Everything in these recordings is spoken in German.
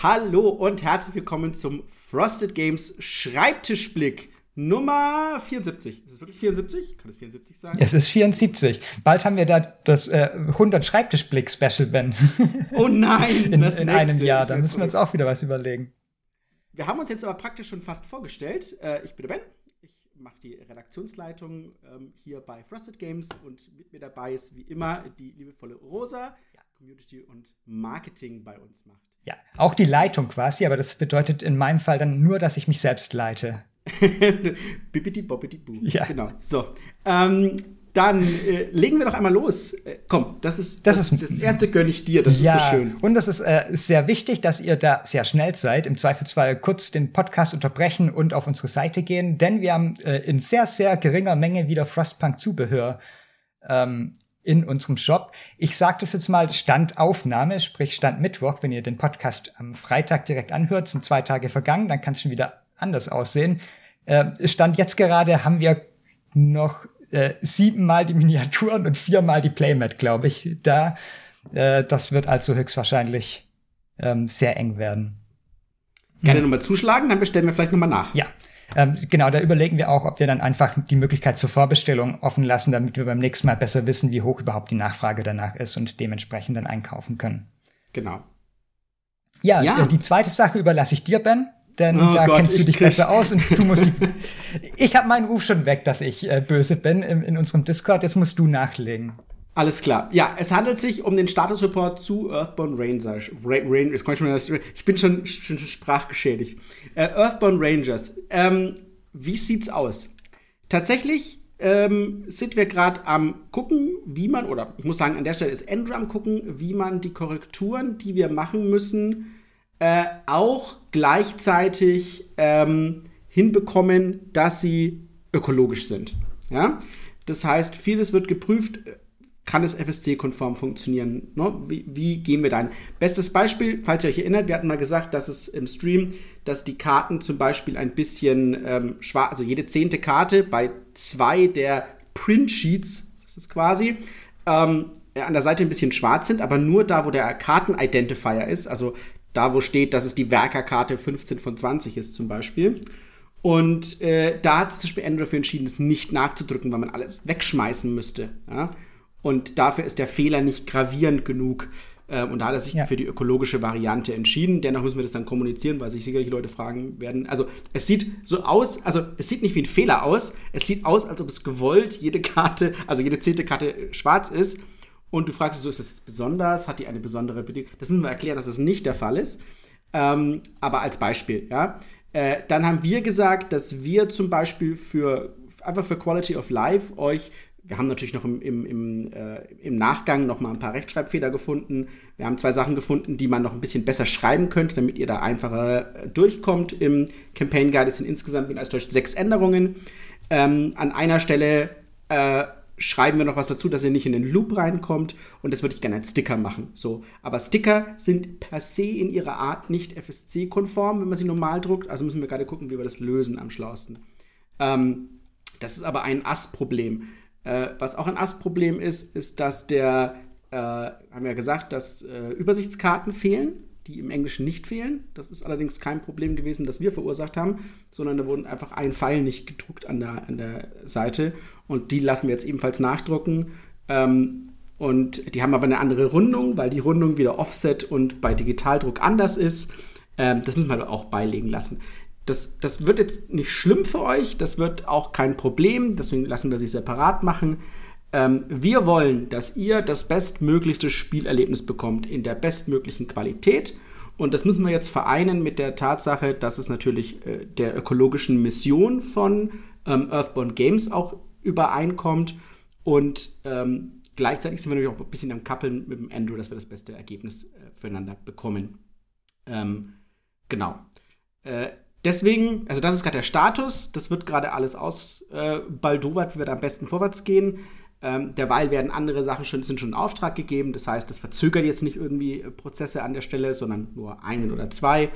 Hallo und herzlich willkommen zum Frosted Games Schreibtischblick Nummer 74. Ist es wirklich 74? Kann es 74 sein? Es ist 74. Bald haben wir da das äh, 100 Schreibtischblick-Special, Ben. Oh nein, in, in einem Jahr. Da müssen wir uns auch wieder was überlegen. Wir haben uns jetzt aber praktisch schon fast vorgestellt. Äh, ich bin der Ben. Ich mache die Redaktionsleitung ähm, hier bei Frosted Games und mit mir dabei ist wie immer die liebevolle Rosa. Community und Marketing bei uns macht. Ja, auch die Leitung quasi, aber das bedeutet in meinem Fall dann nur, dass ich mich selbst leite. Bibidi bobbidi boo. Ja. Genau. So. Ähm, dann äh, legen wir doch einmal los. Äh, komm, das ist das, das, ist, das erste gönne ich dir. Das ja, ist so schön. Und das ist, äh, sehr wichtig, dass ihr da sehr schnell seid. Im Zweifelsfall kurz den Podcast unterbrechen und auf unsere Seite gehen, denn wir haben äh, in sehr, sehr geringer Menge wieder Frostpunk-Zubehör ähm, in unserem Shop. Ich sage das jetzt mal Standaufnahme, sprich Stand Mittwoch. Wenn ihr den Podcast am Freitag direkt anhört, sind zwei Tage vergangen, dann kann es schon wieder anders aussehen. Äh, Stand jetzt gerade haben wir noch äh, siebenmal die Miniaturen und viermal die Playmat, glaube ich. Da, äh, das wird also höchstwahrscheinlich ähm, sehr eng werden. Gerne hm. nochmal zuschlagen, dann bestellen wir vielleicht nochmal nach. Ja, ähm, genau, da überlegen wir auch, ob wir dann einfach die Möglichkeit zur Vorbestellung offen lassen, damit wir beim nächsten Mal besser wissen, wie hoch überhaupt die Nachfrage danach ist und dementsprechend dann einkaufen können. Genau. Ja, ja. Äh, die zweite Sache überlasse ich dir, Ben. Denn oh da Gott, kennst du dich besser aus und du musst die. ich habe meinen Ruf schon weg, dass ich äh, böse bin in, in unserem Discord. Jetzt musst du nachlegen. Alles klar. Ja, es handelt sich um den Statusreport zu Earthbound Rangers. Ra Rain ich bin schon, schon sprachgeschädigt. Äh, Earthbound Rangers. Ähm, wie sieht's aus? Tatsächlich ähm, sind wir gerade am gucken, wie man, oder ich muss sagen, an der Stelle ist Andrew am gucken, wie man die Korrekturen, die wir machen müssen, äh, auch gleichzeitig ähm, hinbekommen, dass sie ökologisch sind. Ja? Das heißt, vieles wird geprüft, kann es FSC-konform funktionieren? Ne? Wie, wie, gehen wir da? Bestes Beispiel, falls ihr euch erinnert, wir hatten mal gesagt, dass es im Stream, dass die Karten zum Beispiel ein bisschen ähm, schwarz, also jede zehnte Karte bei zwei der Print-Sheets, das ist quasi, ähm, an der Seite ein bisschen schwarz sind, aber nur da, wo der Karten-Identifier ist, also da, wo steht, dass es die Werkerkarte 15 von 20 ist zum Beispiel. Und äh, da hat sich zum Beispiel dafür entschieden, es nicht nachzudrücken, weil man alles wegschmeißen müsste. Ja? Und dafür ist der Fehler nicht gravierend genug. Äh, und da hat er sich ja. für die ökologische Variante entschieden. Dennoch müssen wir das dann kommunizieren, weil sich sicherlich Leute fragen werden. Also es sieht so aus, also es sieht nicht wie ein Fehler aus. Es sieht aus, als ob es gewollt jede Karte, also jede zehnte Karte schwarz ist. Und du fragst dich so, ist das jetzt besonders? Hat die eine besondere Bedingung? Das müssen wir erklären, dass das nicht der Fall ist. Ähm, aber als Beispiel, ja. Äh, dann haben wir gesagt, dass wir zum Beispiel für einfach für Quality of Life euch wir haben natürlich noch im, im, im, äh, im Nachgang noch mal ein paar Rechtschreibfehler gefunden. Wir haben zwei Sachen gefunden, die man noch ein bisschen besser schreiben könnte, damit ihr da einfacher äh, durchkommt. Im Campaign Guide sind insgesamt mit als Deutsch sechs Änderungen. Ähm, an einer Stelle äh, schreiben wir noch was dazu, dass ihr nicht in den Loop reinkommt und das würde ich gerne als Sticker machen. So, aber Sticker sind per se in ihrer Art nicht FSC-konform, wenn man sie normal druckt. Also müssen wir gerade gucken, wie wir das lösen am schlausten. Ähm, das ist aber ein Ass-Problem. Äh, was auch ein Astproblem ist, ist, dass der, äh, haben wir ja gesagt, dass äh, Übersichtskarten fehlen, die im Englischen nicht fehlen. Das ist allerdings kein Problem gewesen, das wir verursacht haben, sondern da wurden einfach ein Pfeil nicht gedruckt an der, an der Seite. Und die lassen wir jetzt ebenfalls nachdrucken. Ähm, und die haben aber eine andere Rundung, weil die Rundung wieder Offset und bei Digitaldruck anders ist. Ähm, das müssen wir auch beilegen lassen. Das, das wird jetzt nicht schlimm für euch, das wird auch kein Problem, deswegen lassen wir sie separat machen. Ähm, wir wollen, dass ihr das bestmöglichste Spielerlebnis bekommt in der bestmöglichen Qualität. Und das müssen wir jetzt vereinen mit der Tatsache, dass es natürlich äh, der ökologischen Mission von ähm, Earthbound Games auch übereinkommt. Und ähm, gleichzeitig sind wir natürlich auch ein bisschen am Kappeln mit dem Andrew, dass wir das beste Ergebnis äh, füreinander bekommen. Ähm, genau. Äh, deswegen, also das ist gerade der Status, das wird gerade alles ausbaldowert, äh, wie wir da am besten vorwärts gehen. Ähm, derweil werden andere Sachen schon, sind schon in Auftrag gegeben. Das heißt, das verzögert jetzt nicht irgendwie Prozesse an der Stelle, sondern nur einen oder zwei.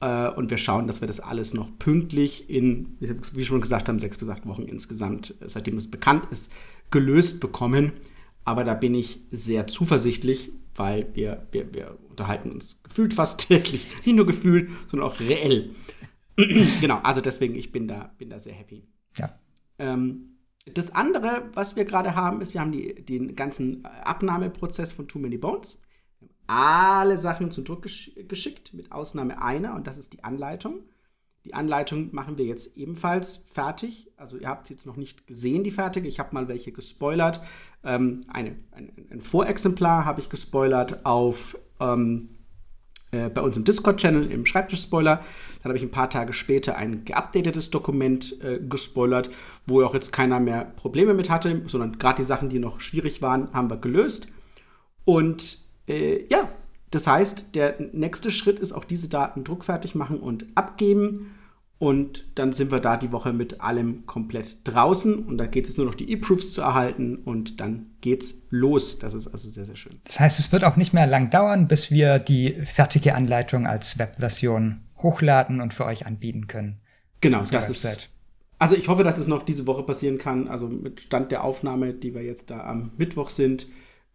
Äh, und wir schauen, dass wir das alles noch pünktlich in, wie schon gesagt haben, sechs bis acht Wochen insgesamt, äh, seitdem es bekannt ist, gelöst bekommen. Aber da bin ich sehr zuversichtlich, weil wir, wir, wir unterhalten uns gefühlt fast täglich. Nicht nur gefühlt, sondern auch reell. genau, also deswegen, ich bin da, bin da sehr happy. Ja. Ähm, das andere, was wir gerade haben, ist, wir haben die, den ganzen Abnahmeprozess von Too Many Bones. Alle Sachen zum Druck gesch geschickt, mit Ausnahme einer, und das ist die Anleitung. Die Anleitung machen wir jetzt ebenfalls fertig. Also ihr habt sie jetzt noch nicht gesehen, die fertige. Ich habe mal welche gespoilert. Ähm, eine, ein, ein, Vorexemplar habe ich gespoilert auf ähm, äh, bei uns im Discord-Channel im Schreibtisch-Spoiler. Dann habe ich ein paar Tage später ein geupdatetes Dokument äh, gespoilert, wo auch jetzt keiner mehr Probleme mit hatte, sondern gerade die Sachen, die noch schwierig waren, haben wir gelöst. Und äh, ja, das heißt, der nächste Schritt ist auch diese Daten druckfertig machen und abgeben. Und dann sind wir da die Woche mit allem komplett draußen. Und da geht es nur noch die E-Proofs zu erhalten und dann geht's los. Das ist also sehr, sehr schön. Das heißt, es wird auch nicht mehr lang dauern, bis wir die fertige Anleitung als Webversion hochladen und für euch anbieten können. Genau, das ist. Also ich hoffe, dass es noch diese Woche passieren kann. Also mit Stand der Aufnahme, die wir jetzt da am Mittwoch sind,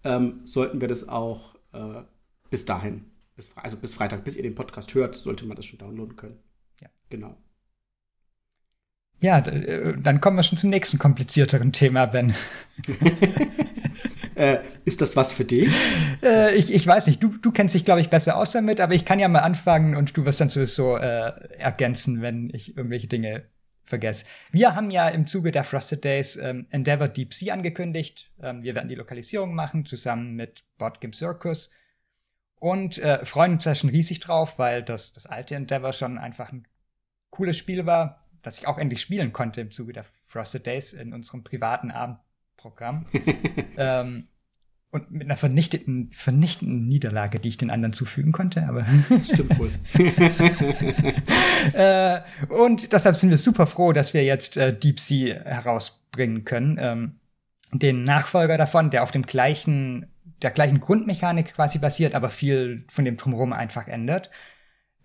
ähm, sollten wir das auch äh, bis dahin, bis, also bis Freitag, bis ihr den Podcast hört, sollte man das schon downloaden können. Ja. Genau. Ja, äh, dann kommen wir schon zum nächsten komplizierteren Thema, Ben. äh, ist das was für dich? Äh, ich, ich weiß nicht, du, du kennst dich, glaube ich, besser aus damit, aber ich kann ja mal anfangen und du wirst dann sowieso äh, ergänzen, wenn ich irgendwelche Dinge vergesse. Wir haben ja im Zuge der Frosted Days ähm, Endeavor Deep Sea angekündigt. Ähm, wir werden die Lokalisierung machen, zusammen mit Board Game Circus. Und äh, freuen uns da schon riesig drauf, weil das, das alte Endeavor schon einfach ein cooles Spiel war das ich auch endlich spielen konnte im Zuge der Frosted Days in unserem privaten Abendprogramm. ähm, und mit einer vernichteten, vernichtenden Niederlage, die ich den anderen zufügen konnte, aber. Stimmt wohl. äh, und deshalb sind wir super froh, dass wir jetzt äh, Deep Sea herausbringen können. Ähm, den Nachfolger davon, der auf dem gleichen, der gleichen Grundmechanik quasi basiert, aber viel von dem Drumherum einfach ändert.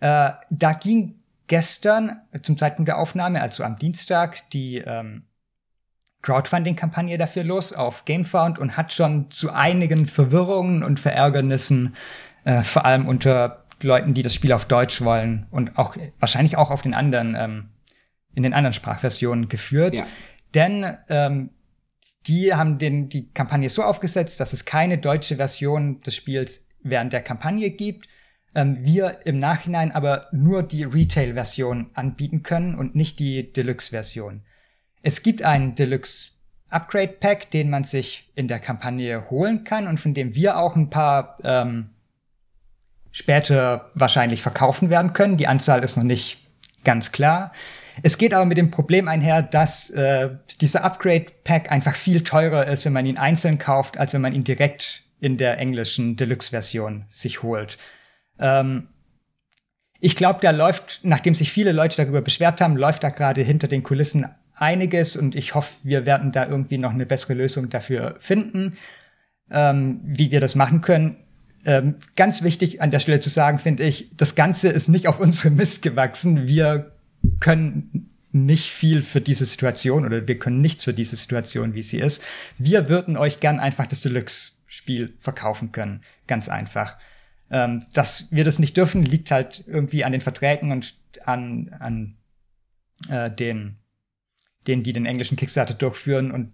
Äh, da ging gestern zum Zeitpunkt der Aufnahme, also am Dienstag, die ähm, Crowdfunding-Kampagne dafür los auf GameFound und hat schon zu einigen Verwirrungen und Verärgernissen, äh, vor allem unter Leuten, die das Spiel auf Deutsch wollen und auch wahrscheinlich auch auf den anderen, ähm, in den anderen Sprachversionen geführt. Ja. Denn ähm, die haben den, die Kampagne so aufgesetzt, dass es keine deutsche Version des Spiels während der Kampagne gibt ähm, wir im Nachhinein aber nur die Retail-Version anbieten können und nicht die Deluxe-Version. Es gibt einen Deluxe Upgrade Pack, den man sich in der Kampagne holen kann und von dem wir auch ein paar ähm, später wahrscheinlich verkaufen werden können. Die Anzahl ist noch nicht ganz klar. Es geht aber mit dem Problem einher, dass äh, dieser Upgrade Pack einfach viel teurer ist, wenn man ihn einzeln kauft, als wenn man ihn direkt in der englischen Deluxe-Version sich holt. Ähm, ich glaube, da läuft, nachdem sich viele Leute darüber beschwert haben, läuft da gerade hinter den Kulissen einiges und ich hoffe, wir werden da irgendwie noch eine bessere Lösung dafür finden, ähm, wie wir das machen können. Ähm, ganz wichtig an der Stelle zu sagen, finde ich, das Ganze ist nicht auf unsere Mist gewachsen. Wir können nicht viel für diese Situation oder wir können nichts für diese Situation, wie sie ist. Wir würden euch gern einfach das Deluxe-Spiel verkaufen können. Ganz einfach. Ähm, dass wir das nicht dürfen, liegt halt irgendwie an den Verträgen und an, an äh, den, denen, die den englischen Kickstarter durchführen. Und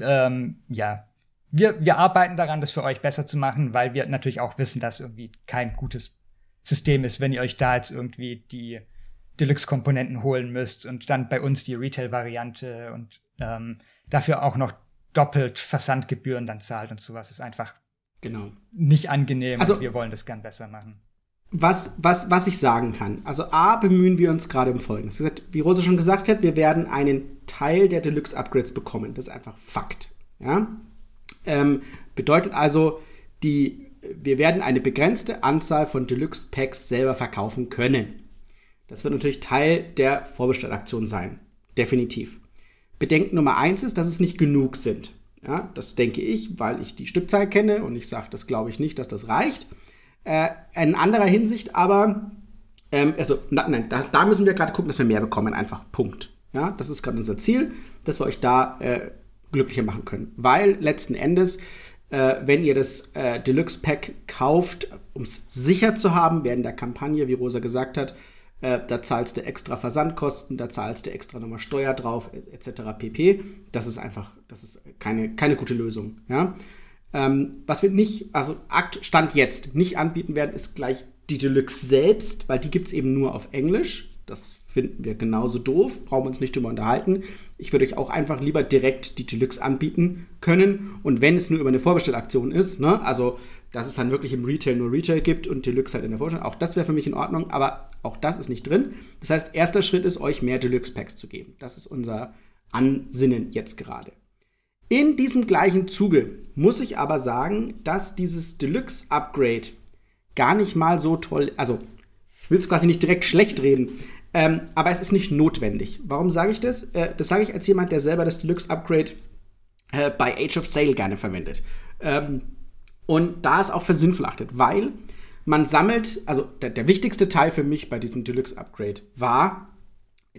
ähm, ja, wir, wir arbeiten daran, das für euch besser zu machen, weil wir natürlich auch wissen, dass irgendwie kein gutes System ist, wenn ihr euch da jetzt irgendwie die Deluxe-Komponenten holen müsst und dann bei uns die Retail-Variante und ähm, dafür auch noch doppelt Versandgebühren dann zahlt und sowas ist einfach Genau. Nicht angenehm. Also, wir wollen das gern besser machen. Was, was, was ich sagen kann. Also A, bemühen wir uns gerade um Folgendes. Wie Rose schon gesagt hat, wir werden einen Teil der Deluxe-Upgrades bekommen. Das ist einfach Fakt. Ja? Ähm, bedeutet also, die, wir werden eine begrenzte Anzahl von Deluxe-Packs selber verkaufen können. Das wird natürlich Teil der Vorbestellaktion sein. Definitiv. Bedenken Nummer eins ist, dass es nicht genug sind. Ja, das denke ich, weil ich die Stückzahl kenne und ich sage, das glaube ich nicht, dass das reicht. Äh, in anderer Hinsicht aber, ähm, also na, nein, da, da, müssen wir gerade gucken, dass wir mehr bekommen, einfach Punkt. Ja, das ist gerade unser Ziel, dass wir euch da äh, glücklicher machen können. Weil letzten Endes, äh, wenn ihr das äh, Deluxe Pack kauft, um es sicher zu haben, während der Kampagne, wie Rosa gesagt hat, äh, da zahlst du extra Versandkosten, da zahlst du extra nochmal Steuer drauf, etc. pp. Das ist einfach, das ist keine, keine gute Lösung. Ja? Ähm, was wir nicht, also Akt Stand jetzt nicht anbieten werden, ist gleich die Deluxe selbst, weil die gibt es eben nur auf Englisch. Das finden wir genauso doof, brauchen wir uns nicht drüber unterhalten. Ich würde euch auch einfach lieber direkt die Deluxe anbieten können. Und wenn es nur über eine Vorbestellaktion ist, ne, also dass es dann wirklich im Retail nur Retail gibt und Deluxe halt in der Vorstellung, auch das wäre für mich in Ordnung, aber auch das ist nicht drin. Das heißt, erster Schritt ist, euch mehr Deluxe-Packs zu geben. Das ist unser Ansinnen jetzt gerade. In diesem gleichen Zuge muss ich aber sagen, dass dieses Deluxe-Upgrade gar nicht mal so toll, also ich will es quasi nicht direkt schlecht reden, ähm, aber es ist nicht notwendig. Warum sage ich das? Äh, das sage ich als jemand, der selber das Deluxe-Upgrade äh, bei Age of Sale gerne verwendet. Ähm, und da ist auch für sinnvoll achtet, weil man sammelt, also der, der wichtigste Teil für mich bei diesem Deluxe-Upgrade war,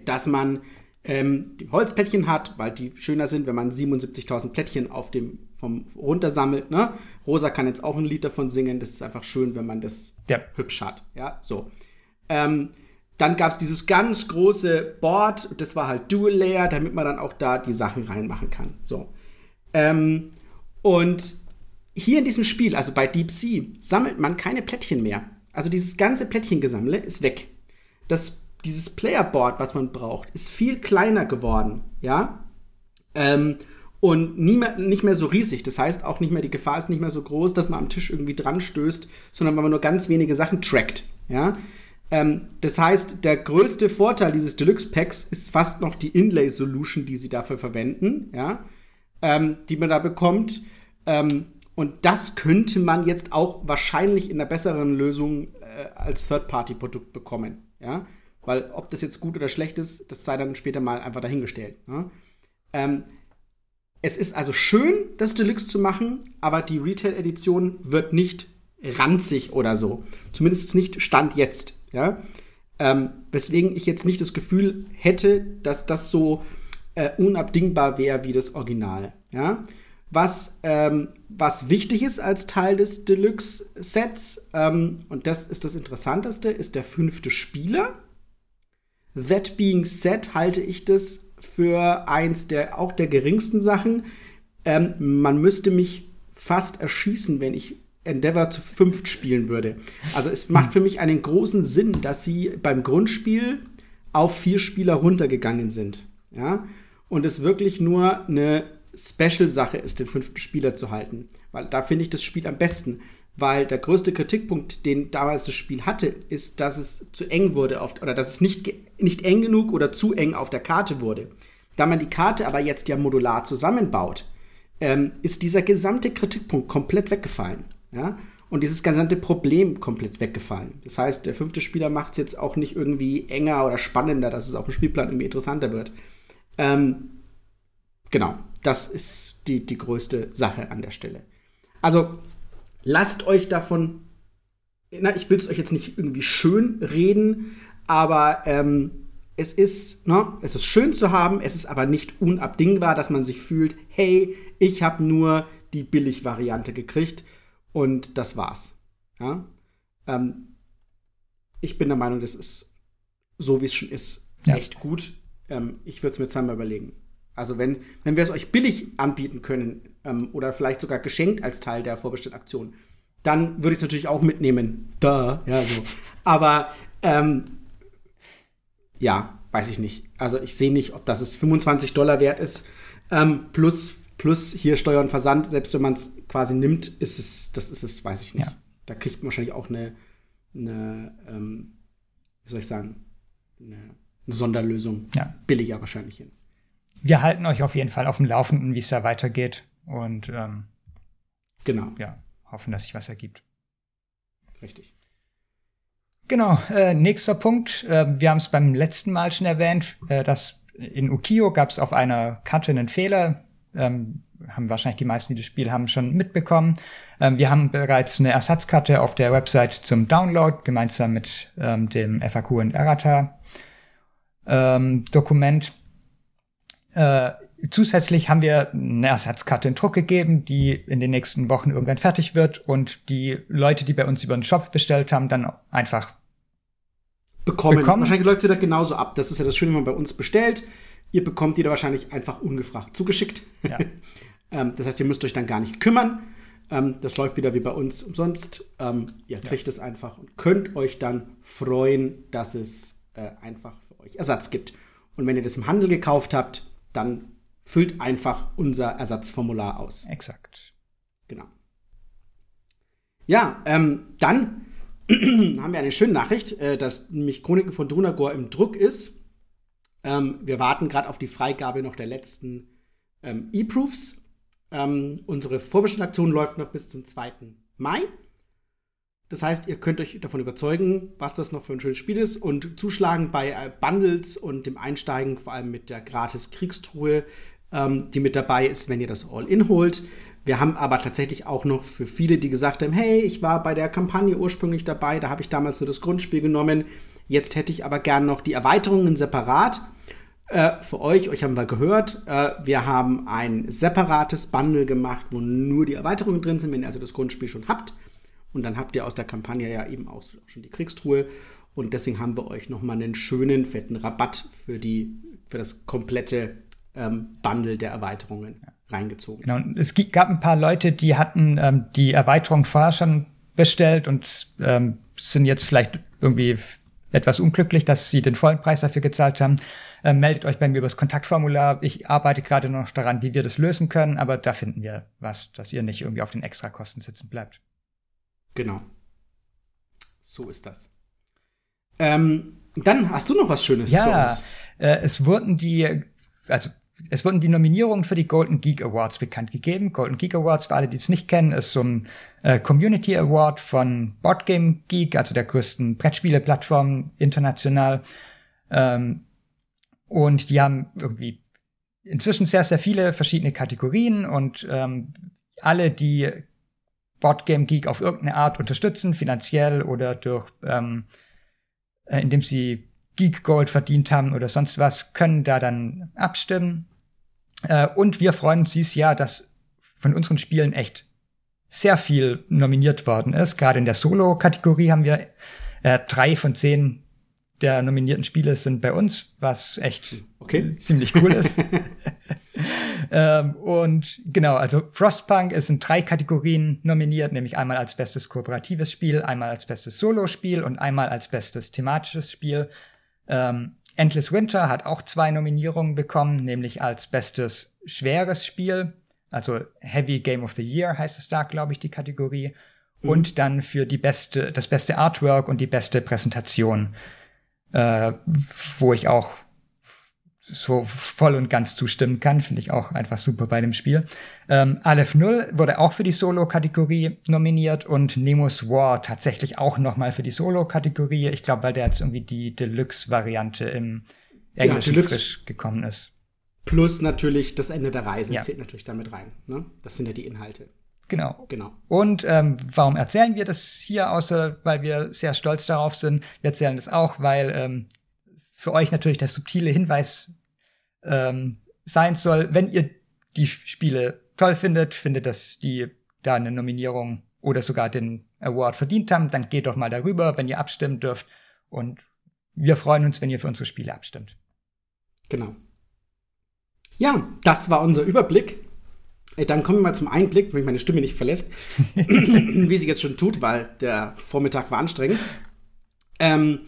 dass man ähm, die Holzplättchen hat, weil die schöner sind, wenn man 77.000 Plättchen auf dem vom runtersammelt. Ne? Rosa kann jetzt auch ein Lied davon singen. Das ist einfach schön, wenn man das ja. hübsch hat. Ja, so. Ähm, dann gab es dieses ganz große Board, das war halt Dual Layer, damit man dann auch da die Sachen reinmachen kann. So. Ähm, und hier in diesem Spiel, also bei Deep Sea, sammelt man keine Plättchen mehr. Also dieses ganze Plättchengesammle ist weg. Das dieses Playerboard, was man braucht, ist viel kleiner geworden, ja. Ähm, und nie mehr, nicht mehr so riesig. Das heißt auch nicht mehr, die Gefahr ist nicht mehr so groß, dass man am Tisch irgendwie dran stößt, sondern weil man nur ganz wenige Sachen trackt, ja. Ähm, das heißt, der größte Vorteil dieses Deluxe Packs ist fast noch die Inlay Solution, die sie dafür verwenden, ja, ähm, die man da bekommt. Ähm, und das könnte man jetzt auch wahrscheinlich in einer besseren Lösung äh, als Third-Party-Produkt bekommen, ja. Weil ob das jetzt gut oder schlecht ist, das sei dann später mal einfach dahingestellt. Ne? Ähm, es ist also schön, das Deluxe zu machen, aber die Retail-Edition wird nicht ranzig oder so. Zumindest nicht Stand jetzt. Ja? Ähm, weswegen ich jetzt nicht das Gefühl hätte, dass das so äh, unabdingbar wäre wie das Original. Ja? Was, ähm, was wichtig ist als Teil des Deluxe-Sets, ähm, und das ist das Interessanteste, ist der fünfte Spieler. That being said, halte ich das für eins der auch der geringsten Sachen. Ähm, man müsste mich fast erschießen, wenn ich Endeavor zu fünft spielen würde. Also es macht für mich einen großen Sinn, dass sie beim Grundspiel auf vier Spieler runtergegangen sind. Ja? Und es wirklich nur eine Special-Sache ist, den fünften Spieler zu halten. Weil da finde ich das Spiel am besten weil der größte Kritikpunkt, den damals das Spiel hatte, ist, dass es zu eng wurde auf, oder dass es nicht, nicht eng genug oder zu eng auf der Karte wurde. Da man die Karte aber jetzt ja modular zusammenbaut, ähm, ist dieser gesamte Kritikpunkt komplett weggefallen. Ja? Und dieses gesamte Problem komplett weggefallen. Das heißt, der fünfte Spieler macht es jetzt auch nicht irgendwie enger oder spannender, dass es auf dem Spielplan irgendwie interessanter wird. Ähm, genau, das ist die, die größte Sache an der Stelle. Also, lasst euch davon, na, ich will es euch jetzt nicht irgendwie schön reden, aber ähm, es ist, ne, es ist schön zu haben, es ist aber nicht unabdingbar, dass man sich fühlt, hey, ich habe nur die Billig-Variante gekriegt und das war's. Ja? Ähm, ich bin der Meinung, das ist so, wie es schon ist, ja. echt gut. Ähm, ich würde es mir zweimal überlegen. Also wenn, wenn wir es euch billig anbieten können ähm, oder vielleicht sogar geschenkt als Teil der Vorbestellaktion, dann würde ich es natürlich auch mitnehmen. Da, ja, so. Aber ähm, ja, weiß ich nicht. Also ich sehe nicht, ob das es 25 Dollar wert ist. Ähm, plus, plus hier Steuer und Versand, selbst wenn man es quasi nimmt, ist es, das ist es, weiß ich nicht. Ja. Da kriegt man wahrscheinlich auch eine, eine ähm, wie soll ich sagen, eine, eine Sonderlösung. Ja. Billiger wahrscheinlich hin wir halten euch auf jeden Fall auf dem Laufenden, wie es da weitergeht. Und ähm, genau. Ja, hoffen, dass sich was ergibt. Richtig. Genau, äh, nächster Punkt. Äh, wir haben es beim letzten Mal schon erwähnt, äh, dass in Ukio gab es auf einer Karte einen Fehler. Ähm, haben wahrscheinlich die meisten, die das Spiel haben, schon mitbekommen. Ähm, wir haben bereits eine Ersatzkarte auf der Website zum Download, gemeinsam mit ähm, dem FAQ und Errata ähm, Dokument. Äh, zusätzlich haben wir eine Ersatzkarte in Druck gegeben, die in den nächsten Wochen irgendwann fertig wird und die Leute, die bei uns über den Shop bestellt haben, dann einfach bekommen. bekommen. Wahrscheinlich läuft wieder genauso ab. Das ist ja das Schöne, wenn man bei uns bestellt. Ihr bekommt die da wahrscheinlich einfach ungefragt zugeschickt. Ja. ähm, das heißt, ihr müsst euch dann gar nicht kümmern. Ähm, das läuft wieder wie bei uns umsonst. Ähm, ihr kriegt ja. es einfach und könnt euch dann freuen, dass es äh, einfach für euch Ersatz gibt. Und wenn ihr das im Handel gekauft habt, dann füllt einfach unser Ersatzformular aus. Exakt. Genau. Ja, ähm, dann haben wir eine schöne Nachricht, äh, dass nämlich Chroniken von Drunagor im Druck ist. Ähm, wir warten gerade auf die Freigabe noch der letzten ähm, E-Proofs. Ähm, unsere Vorbestellaktion läuft noch bis zum 2. Mai. Das heißt, ihr könnt euch davon überzeugen, was das noch für ein schönes Spiel ist und zuschlagen bei äh, Bundles und dem Einsteigen, vor allem mit der gratis Kriegstruhe, ähm, die mit dabei ist, wenn ihr das All-In holt. Wir haben aber tatsächlich auch noch für viele, die gesagt haben, hey, ich war bei der Kampagne ursprünglich dabei, da habe ich damals nur das Grundspiel genommen. Jetzt hätte ich aber gern noch die Erweiterungen separat. Äh, für euch, euch haben wir gehört, äh, wir haben ein separates Bundle gemacht, wo nur die Erweiterungen drin sind, wenn ihr also das Grundspiel schon habt. Und dann habt ihr aus der Kampagne ja eben auch schon die Kriegstruhe. Und deswegen haben wir euch nochmal einen schönen, fetten Rabatt für, die, für das komplette ähm, Bundle der Erweiterungen reingezogen. Genau. Es gab ein paar Leute, die hatten ähm, die Erweiterung vorher schon bestellt und ähm, sind jetzt vielleicht irgendwie etwas unglücklich, dass sie den vollen Preis dafür gezahlt haben. Äh, meldet euch bei mir über das Kontaktformular. Ich arbeite gerade noch daran, wie wir das lösen können, aber da finden wir was, dass ihr nicht irgendwie auf den Extrakosten sitzen bleibt. Genau. So ist das. Ähm, dann hast du noch was Schönes ja, für uns. Äh, es wurden die, also es wurden die Nominierungen für die Golden Geek Awards bekannt gegeben. Golden Geek Awards, für alle, die es nicht kennen, ist so ein äh, Community Award von Boardgame Geek, also der größten Brettspiele-Plattform international. Ähm, und die haben irgendwie inzwischen sehr, sehr viele verschiedene Kategorien und ähm, alle, die Boardgame Geek auf irgendeine Art unterstützen, finanziell oder durch, ähm, äh, indem sie Geek Gold verdient haben oder sonst was, können da dann abstimmen. Äh, und wir freuen uns dieses Jahr, dass von unseren Spielen echt sehr viel nominiert worden ist. Gerade in der Solo-Kategorie haben wir äh, drei von zehn der nominierten Spiele sind bei uns, was echt okay. ziemlich cool ist. ähm, und genau, also Frostpunk ist in drei Kategorien nominiert, nämlich einmal als bestes kooperatives Spiel, einmal als bestes Solo-Spiel und einmal als bestes thematisches Spiel. Ähm, Endless Winter hat auch zwei Nominierungen bekommen, nämlich als bestes schweres Spiel, also Heavy Game of the Year heißt es da, glaube ich, die Kategorie. Mhm. Und dann für die beste, das beste Artwork und die beste Präsentation äh, wo ich auch so voll und ganz zustimmen kann, finde ich auch einfach super bei dem Spiel. Ähm, Aleph 0 wurde auch für die Solo-Kategorie nominiert und Nemo's War tatsächlich auch nochmal für die Solo-Kategorie. Ich glaube, weil der jetzt irgendwie die Deluxe-Variante im Englischen ja, frisch gekommen ist. Plus natürlich das Ende der Reise ja. zählt natürlich damit rein. Ne? Das sind ja die Inhalte. Genau. genau. Und ähm, warum erzählen wir das hier, außer weil wir sehr stolz darauf sind? Wir erzählen das auch, weil ähm, für euch natürlich der subtile Hinweis ähm, sein soll, wenn ihr die Spiele toll findet, findet, dass die da eine Nominierung oder sogar den Award verdient haben, dann geht doch mal darüber, wenn ihr abstimmen dürft. Und wir freuen uns, wenn ihr für unsere Spiele abstimmt. Genau. Ja, das war unser Überblick äh, dann kommen wir mal zum Einblick, wenn mich meine Stimme nicht verlässt, wie sie jetzt schon tut, weil der Vormittag war anstrengend. Ähm,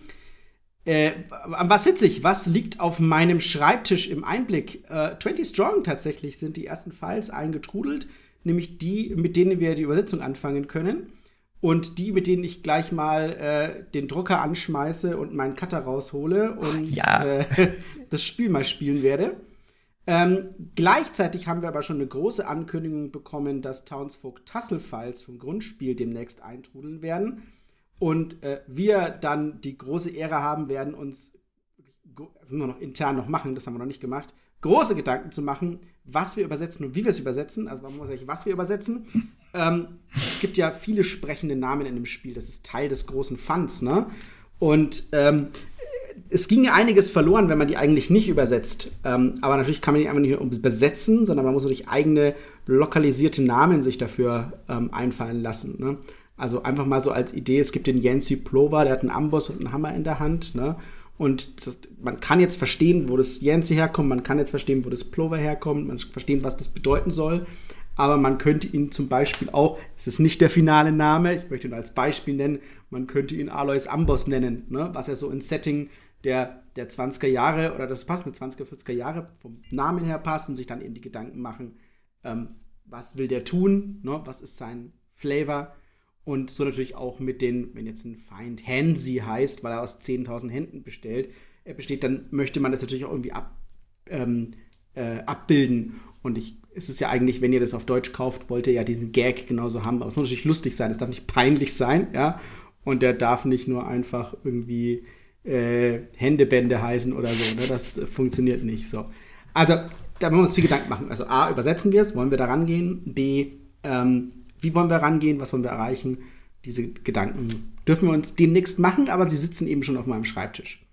äh, was sitze ich? Was liegt auf meinem Schreibtisch im Einblick? Äh, 20 Strong tatsächlich sind die ersten Files eingetrudelt, nämlich die, mit denen wir die Übersetzung anfangen können. Und die, mit denen ich gleich mal äh, den Drucker anschmeiße und meinen Cutter raushole und ja. Äh, das Spiel mal spielen werde. Ähm, gleichzeitig haben wir aber schon eine große Ankündigung bekommen, dass Townsfolk Tussle Files vom Grundspiel demnächst eintrudeln werden. Und äh, wir dann die große Ehre haben werden, uns nur noch intern noch machen, das haben wir noch nicht gemacht, große Gedanken zu machen, was wir übersetzen und wie wir es übersetzen. Also man muss sagen, was wir übersetzen. Ähm, es gibt ja viele sprechende Namen in dem Spiel. Das ist Teil des großen Funds, ne? Und ähm, es ging ja einiges verloren, wenn man die eigentlich nicht übersetzt. Ähm, aber natürlich kann man die einfach nicht übersetzen, sondern man muss natürlich eigene lokalisierte Namen sich dafür ähm, einfallen lassen. Ne? Also einfach mal so als Idee, es gibt den Yancy Plover, der hat einen Amboss und einen Hammer in der Hand. Ne? Und das, man kann jetzt verstehen, wo das Yancy herkommt, man kann jetzt verstehen, wo das Plover herkommt, man kann verstehen, was das bedeuten soll. Aber man könnte ihn zum Beispiel auch, es ist nicht der finale Name, ich möchte ihn als Beispiel nennen, man könnte ihn Alois Amboss nennen, ne? was er so ein Setting der, der 20er Jahre oder das passende 20er, 40er Jahre vom Namen her passt und sich dann eben die Gedanken machen, ähm, was will der tun, ne? was ist sein Flavor und so natürlich auch mit den, wenn jetzt ein Feind Hansi heißt, weil er aus 10.000 Händen bestellt, er besteht, dann möchte man das natürlich auch irgendwie ab, ähm, äh, abbilden. Und ich, es ist ja eigentlich, wenn ihr das auf Deutsch kauft, wollt ihr ja diesen Gag genauso haben. Aber es muss natürlich lustig sein, es darf nicht peinlich sein, ja. Und der darf nicht nur einfach irgendwie äh, Händebände heißen oder so. Ne? Das funktioniert nicht so. Also, da müssen wir uns viel Gedanken machen. Also, A, übersetzen wir es, wollen wir da rangehen? B, ähm, wie wollen wir rangehen? Was wollen wir erreichen? Diese Gedanken dürfen wir uns demnächst machen, aber sie sitzen eben schon auf meinem Schreibtisch.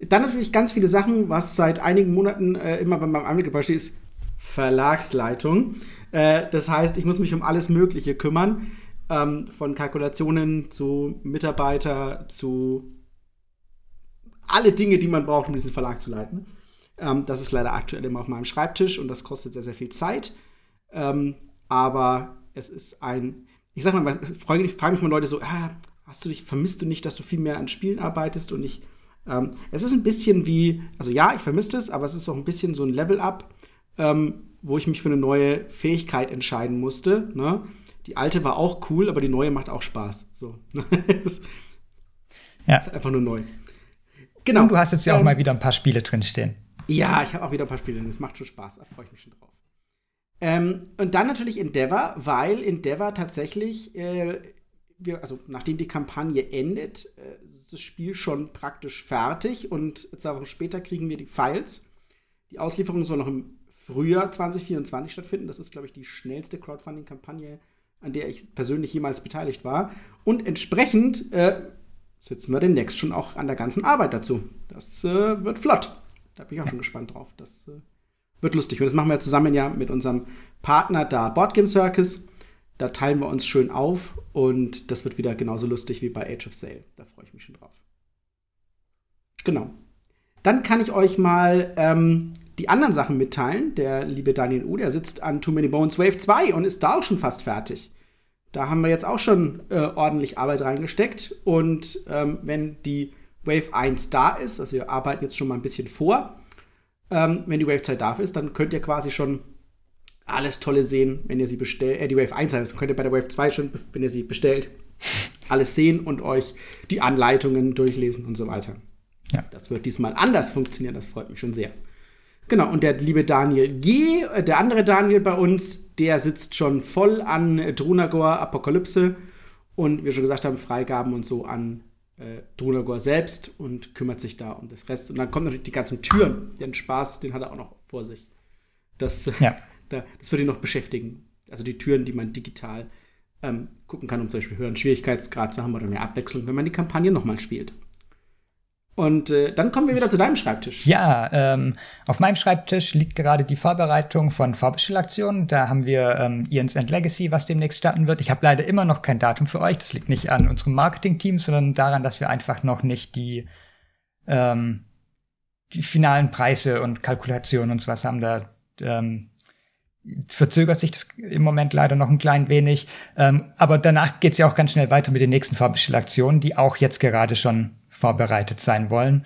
Dann natürlich ganz viele Sachen, was seit einigen Monaten äh, immer bei meinem Anblick steht, ist Verlagsleitung. Äh, das heißt, ich muss mich um alles Mögliche kümmern. Ähm, von Kalkulationen zu Mitarbeiter zu alle Dinge, die man braucht, um diesen Verlag zu leiten. Ähm, das ist leider aktuell immer auf meinem Schreibtisch und das kostet sehr, sehr viel Zeit. Ähm, aber es ist ein, ich sag mal, frage mich, frage mich mal Leute so, ah, hast du dich, vermisst du nicht, dass du viel mehr an Spielen arbeitest und nicht. Ähm, es ist ein bisschen wie, also ja, ich vermisse es, aber es ist auch ein bisschen so ein Level-Up, ähm, wo ich mich für eine neue Fähigkeit entscheiden musste. Ne? Die alte war auch cool, aber die neue macht auch Spaß. So. ja. Ist einfach nur neu. Genau. Und du hast jetzt ja auch ähm, mal wieder ein paar Spiele drinstehen. Ja, ich habe auch wieder ein paar Spiele drin. Das macht schon Spaß. Da freue ich mich schon drauf. Ähm, und dann natürlich Endeavor, weil Endeavor tatsächlich, äh, wir, also nachdem die Kampagne endet, äh, ist das Spiel schon praktisch fertig und zwei Wochen später kriegen wir die Files. Die Auslieferung soll noch im Frühjahr 2024 stattfinden. Das ist, glaube ich, die schnellste Crowdfunding-Kampagne, an der ich persönlich jemals beteiligt war. Und entsprechend äh, sitzen wir demnächst schon auch an der ganzen Arbeit dazu. Das äh, wird flott. Da bin ich auch schon gespannt drauf. Das äh, wird lustig. Und das machen wir zusammen ja mit unserem Partner da Boardgame Circus. Da teilen wir uns schön auf und das wird wieder genauso lustig wie bei Age of Sale. Da freue ich mich schon drauf. Genau. Dann kann ich euch mal ähm, die anderen Sachen mitteilen. Der liebe Daniel U, der sitzt an Too Many Bones Wave 2 und ist da auch schon fast fertig. Da haben wir jetzt auch schon äh, ordentlich Arbeit reingesteckt. Und ähm, wenn die Wave 1 da ist, also wir arbeiten jetzt schon mal ein bisschen vor, ähm, wenn die Wave 2 da ist, dann könnt ihr quasi schon alles Tolle sehen, wenn ihr sie bestellt. Äh, die Wave 1 heißt, könnt ihr bei der Wave 2 schon, wenn ihr sie bestellt, alles sehen und euch die Anleitungen durchlesen und so weiter. Ja. Das wird diesmal anders funktionieren, das freut mich schon sehr. Genau, und der liebe Daniel G., äh, der andere Daniel bei uns, der sitzt schon voll an Drunagor Apokalypse und wie schon gesagt haben, Freigaben und so an äh, Drunagor selbst und kümmert sich da um das Rest. Und dann kommen natürlich die ganzen Türen. Den Spaß, den hat er auch noch vor sich. Das, ja. da, das wird ihn noch beschäftigen. Also die Türen, die man digital ähm, gucken kann, um zum Beispiel höheren Schwierigkeitsgrad zu haben oder mehr Abwechslung, wenn man die Kampagne nochmal spielt. Und äh, dann kommen wir wieder zu deinem Schreibtisch. Ja, ähm, auf meinem Schreibtisch liegt gerade die Vorbereitung von Vorbestellaktionen. Da haben wir ähm, Ian's End Legacy, was demnächst starten wird. Ich habe leider immer noch kein Datum für euch. Das liegt nicht an unserem Marketing-Team, sondern daran, dass wir einfach noch nicht die, ähm, die finalen Preise und Kalkulationen und sowas haben. Da ähm, verzögert sich das im Moment leider noch ein klein wenig. Ähm, aber danach geht es ja auch ganz schnell weiter mit den nächsten Vorbestellaktionen, die auch jetzt gerade schon vorbereitet sein wollen.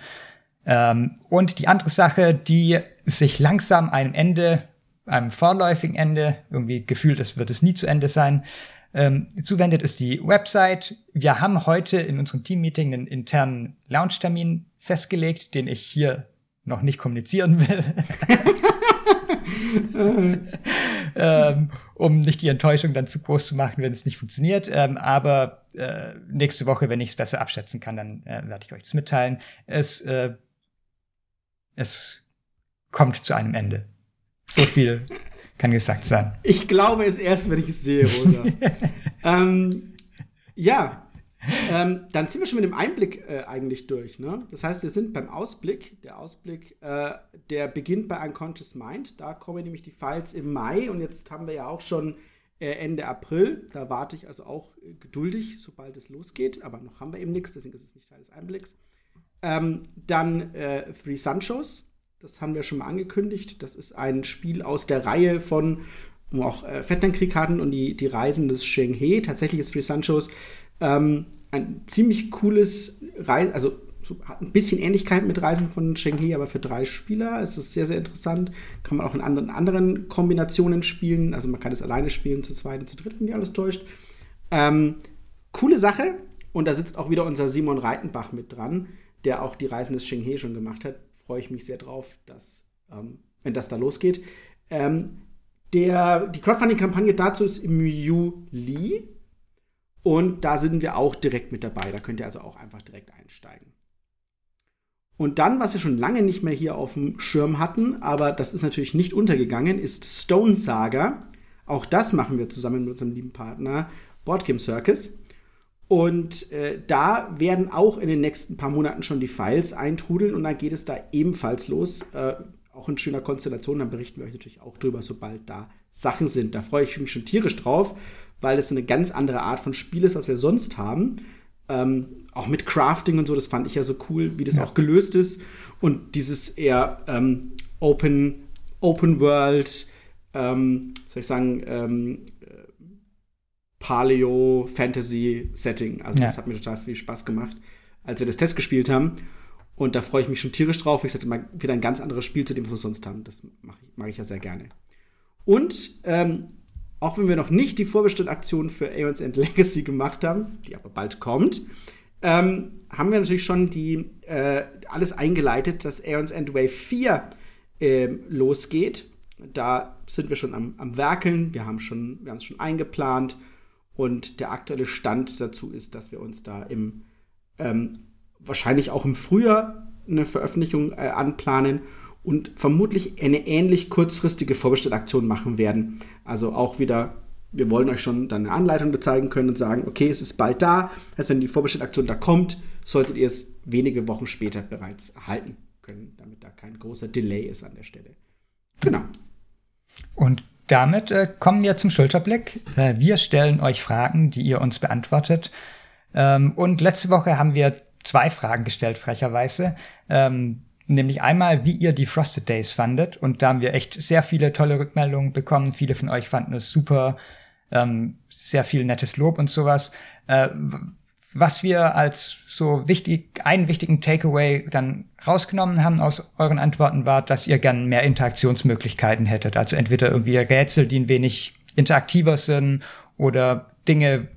Ähm, und die andere Sache, die sich langsam einem Ende, einem vorläufigen Ende, irgendwie gefühlt, es wird es nie zu Ende sein, ähm, zuwendet, ist die Website. Wir haben heute in unserem Teammeeting einen internen Launch-Termin festgelegt, den ich hier noch nicht kommunizieren will. ähm, um nicht die Enttäuschung dann zu groß zu machen, wenn es nicht funktioniert. Ähm, aber äh, nächste Woche, wenn ich es besser abschätzen kann, dann äh, werde ich euch das mitteilen. Es, äh, es kommt zu einem Ende. So viel kann gesagt sein. Ich glaube es erst, wenn ich es sehe, Rosa. ähm, ja, ähm, dann sind wir schon mit dem Einblick äh, eigentlich durch. Ne? Das heißt, wir sind beim Ausblick. Der Ausblick, äh, der beginnt bei Unconscious Mind. Da kommen nämlich die Files im Mai und jetzt haben wir ja auch schon äh, Ende April. Da warte ich also auch äh, geduldig, sobald es losgeht. Aber noch haben wir eben nichts, deswegen ist es nicht Teil des Einblicks. Ähm, dann äh, Three Sunshows. Das haben wir schon mal angekündigt. Das ist ein Spiel aus der Reihe von wo auch äh, Fettlandkrieg hatten und die, die Reisen des Sheng He. Tatsächlich ist Three Sunshows ähm, ein ziemlich cooles Reisen, also so, hat ein bisschen Ähnlichkeit mit Reisen von Sheng He, aber für drei Spieler. Es ist sehr, sehr interessant. Kann man auch in anderen, anderen Kombinationen spielen. Also man kann es alleine spielen, zu zweit und zu dritt, wenn die alles täuscht. Ähm, coole Sache. Und da sitzt auch wieder unser Simon Reitenbach mit dran, der auch die Reisen des Sheng He schon gemacht hat. Freue ich mich sehr drauf, dass, ähm, wenn das da losgeht. Ähm, der, die Crowdfunding-Kampagne dazu ist im Juli. Und da sind wir auch direkt mit dabei. Da könnt ihr also auch einfach direkt einsteigen. Und dann, was wir schon lange nicht mehr hier auf dem Schirm hatten, aber das ist natürlich nicht untergegangen, ist Stone Saga. Auch das machen wir zusammen mit unserem lieben Partner Boardgame Circus. Und äh, da werden auch in den nächsten paar Monaten schon die Files eintrudeln und dann geht es da ebenfalls los. Äh, auch in schöner Konstellation, dann berichten wir euch natürlich auch drüber, sobald da Sachen sind. Da freue ich mich schon tierisch drauf, weil es eine ganz andere Art von Spiel ist, was wir sonst haben. Ähm, auch mit Crafting und so, das fand ich ja so cool, wie das ja. auch gelöst ist. Und dieses eher ähm, Open, Open World, ähm, soll ich sagen, ähm, äh, Paleo Fantasy Setting. Also ja. das hat mir total viel Spaß gemacht, als wir das Test gespielt haben. Und da freue ich mich schon tierisch drauf. Ich sagte mal wieder ein ganz anderes Spiel zu dem, was wir sonst haben. Das mag ich, mag ich ja sehr gerne. Und ähm, auch wenn wir noch nicht die Vorbestellaktion für Aeons End Legacy gemacht haben, die aber bald kommt, ähm, haben wir natürlich schon die, äh, alles eingeleitet, dass Aeons End Wave 4 äh, losgeht. Da sind wir schon am, am Werkeln, wir haben schon, wir es schon eingeplant. Und der aktuelle Stand dazu ist, dass wir uns da im ähm, wahrscheinlich auch im Frühjahr eine Veröffentlichung äh, anplanen und vermutlich eine ähnlich kurzfristige Vorbestellaktion machen werden. Also auch wieder, wir wollen euch schon dann eine Anleitung zeigen können und sagen, okay, es ist bald da. Also wenn die Vorbestellaktion da kommt, solltet ihr es wenige Wochen später bereits erhalten können, damit da kein großer Delay ist an der Stelle. Genau. Und damit äh, kommen wir zum Schulterblick. Äh, wir stellen euch Fragen, die ihr uns beantwortet. Ähm, und letzte Woche haben wir zwei Fragen gestellt, frecherweise. Ähm, nämlich einmal, wie ihr die Frosted Days fandet. Und da haben wir echt sehr viele tolle Rückmeldungen bekommen. Viele von euch fanden es super, ähm, sehr viel nettes Lob und sowas. Äh, was wir als so wichtig, einen wichtigen Takeaway dann rausgenommen haben aus euren Antworten war, dass ihr gern mehr Interaktionsmöglichkeiten hättet. Also entweder irgendwie Rätsel, die ein wenig interaktiver sind oder Dinge,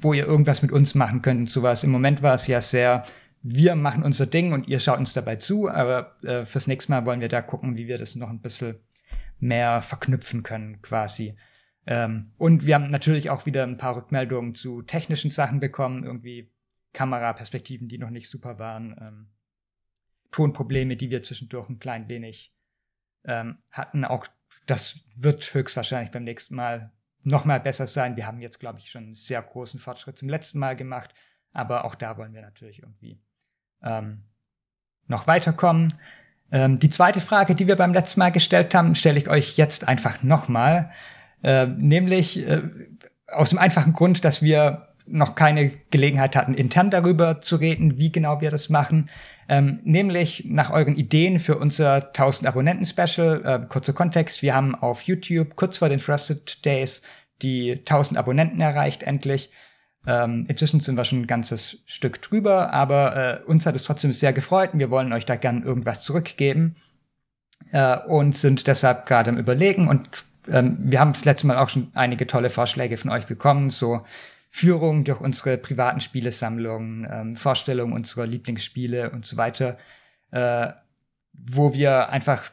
wo ihr irgendwas mit uns machen könnt und sowas. Im Moment war es ja sehr, wir machen unser Ding und ihr schaut uns dabei zu, aber äh, fürs nächste Mal wollen wir da gucken, wie wir das noch ein bisschen mehr verknüpfen können, quasi. Ähm, und wir haben natürlich auch wieder ein paar Rückmeldungen zu technischen Sachen bekommen, irgendwie Kameraperspektiven, die noch nicht super waren, ähm, Tonprobleme, die wir zwischendurch ein klein wenig ähm, hatten. Auch das wird höchstwahrscheinlich beim nächsten Mal noch mal besser sein. Wir haben jetzt, glaube ich, schon einen sehr großen Fortschritt zum letzten Mal gemacht, aber auch da wollen wir natürlich irgendwie ähm, noch weiterkommen. Ähm, die zweite Frage, die wir beim letzten Mal gestellt haben, stelle ich euch jetzt einfach nochmal, äh, nämlich äh, aus dem einfachen Grund, dass wir noch keine Gelegenheit hatten, intern darüber zu reden, wie genau wir das machen. Ähm, nämlich nach euren Ideen für unser 1000 Abonnenten-Special. Äh, kurzer Kontext, wir haben auf YouTube kurz vor den Frosted Days die 1000 Abonnenten erreicht endlich. Ähm, inzwischen sind wir schon ein ganzes Stück drüber, aber äh, uns hat es trotzdem sehr gefreut und wir wollen euch da gern irgendwas zurückgeben äh, und sind deshalb gerade am Überlegen und ähm, wir haben das letzte Mal auch schon einige tolle Vorschläge von euch bekommen, so Führung durch unsere privaten Spielesammlungen, ähm, Vorstellungen unserer Lieblingsspiele und so weiter, äh, wo wir einfach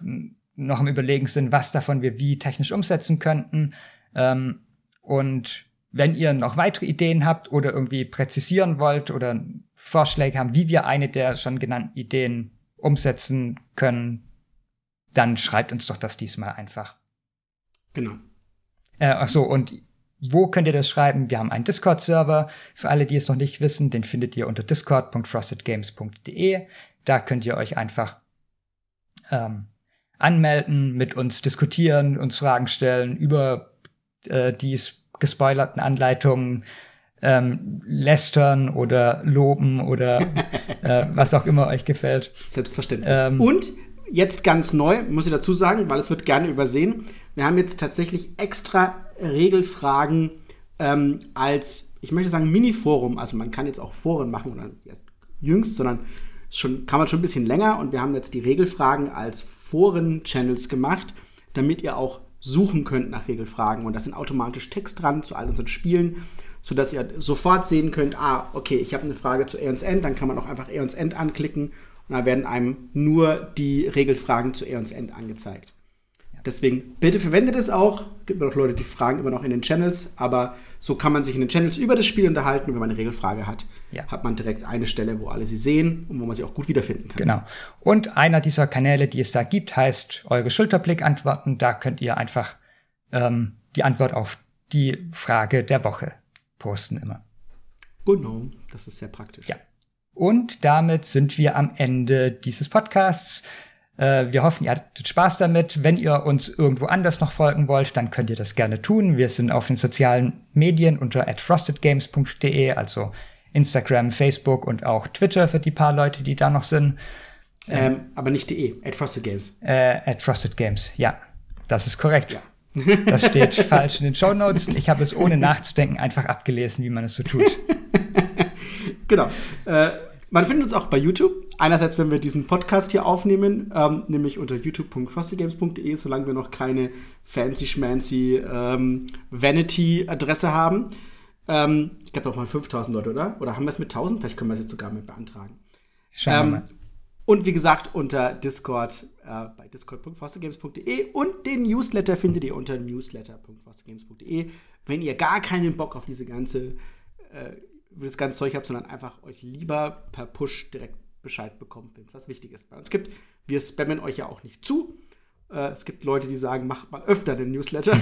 noch am Überlegen sind, was davon wir wie technisch umsetzen könnten. Ähm, und wenn ihr noch weitere Ideen habt oder irgendwie präzisieren wollt oder Vorschläge haben, wie wir eine der schon genannten Ideen umsetzen können, dann schreibt uns doch das diesmal einfach. Genau. Äh, ach so, und wo könnt ihr das schreiben? Wir haben einen Discord-Server. Für alle, die es noch nicht wissen, den findet ihr unter discord.frostedgames.de. Da könnt ihr euch einfach ähm, anmelden, mit uns diskutieren, uns Fragen stellen über äh, die gespoilerten Anleitungen, ähm, lästern oder loben oder äh, was auch immer euch gefällt. Selbstverständlich. Ähm, Und jetzt ganz neu, muss ich dazu sagen, weil es wird gerne übersehen. Wir haben jetzt tatsächlich extra Regelfragen ähm, als, ich möchte sagen, Mini-Forum. Also man kann jetzt auch Foren machen oder erst jüngst, sondern schon, kann man schon ein bisschen länger. Und wir haben jetzt die Regelfragen als Foren-Channels gemacht, damit ihr auch suchen könnt nach Regelfragen. Und da sind automatisch Text dran zu all unseren Spielen, sodass ihr sofort sehen könnt, ah, okay, ich habe eine Frage zu Aeons End, dann kann man auch einfach Aeons End anklicken und da werden einem nur die Regelfragen zu Aeons End angezeigt. Deswegen bitte verwendet es auch. Gibt auch Leute, die fragen immer noch in den Channels, aber so kann man sich in den Channels über das Spiel unterhalten. Wenn man eine Regelfrage hat, ja. hat man direkt eine Stelle, wo alle sie sehen und wo man sie auch gut wiederfinden kann. Genau. Und einer dieser Kanäle, die es da gibt, heißt eure Schulterblick-Antworten. Da könnt ihr einfach ähm, die Antwort auf die Frage der Woche posten immer. Genau, das ist sehr praktisch. Ja. Und damit sind wir am Ende dieses Podcasts. Äh, wir hoffen, ihr hattet Spaß damit. Wenn ihr uns irgendwo anders noch folgen wollt, dann könnt ihr das gerne tun. Wir sind auf den sozialen Medien unter frostedgames.de, also Instagram, Facebook und auch Twitter für die paar Leute, die da noch sind. Ähm, aber nicht de, at Frosted Games. Äh, at Frosted Games, ja. Das ist korrekt. Ja. Das steht falsch in den Show Notes. Ich habe es ohne nachzudenken einfach abgelesen, wie man es so tut. genau. Äh, man findet uns auch bei YouTube. Einerseits, wenn wir diesen Podcast hier aufnehmen, ähm, nämlich unter youtube.frostygames.de, solange wir noch keine fancy schmancy ähm, Vanity-Adresse haben. Ähm, ich glaube auch mal 5000 Leute, oder? Oder haben wir es mit 1000? Vielleicht können wir es jetzt sogar mit beantragen. Schauen wir ähm, mal. Und wie gesagt, unter Discord äh, bei discord.fostergames.de und den Newsletter findet ihr unter newsletter.fostergames.de. Wenn ihr gar keinen Bock auf diese ganze äh, das ganze Zeug habt, sondern einfach euch lieber per Push direkt Bescheid bekommt, wenn es was Wichtiges bei uns gibt. Wir spammen euch ja auch nicht zu. Äh, es gibt Leute, die sagen, macht mal öfter den Newsletter.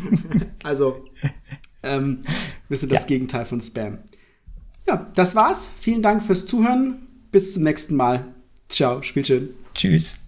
also, ähm, wir sind das ja. Gegenteil von Spam. Ja, das war's. Vielen Dank fürs Zuhören. Bis zum nächsten Mal. Ciao, spielt schön. Tschüss.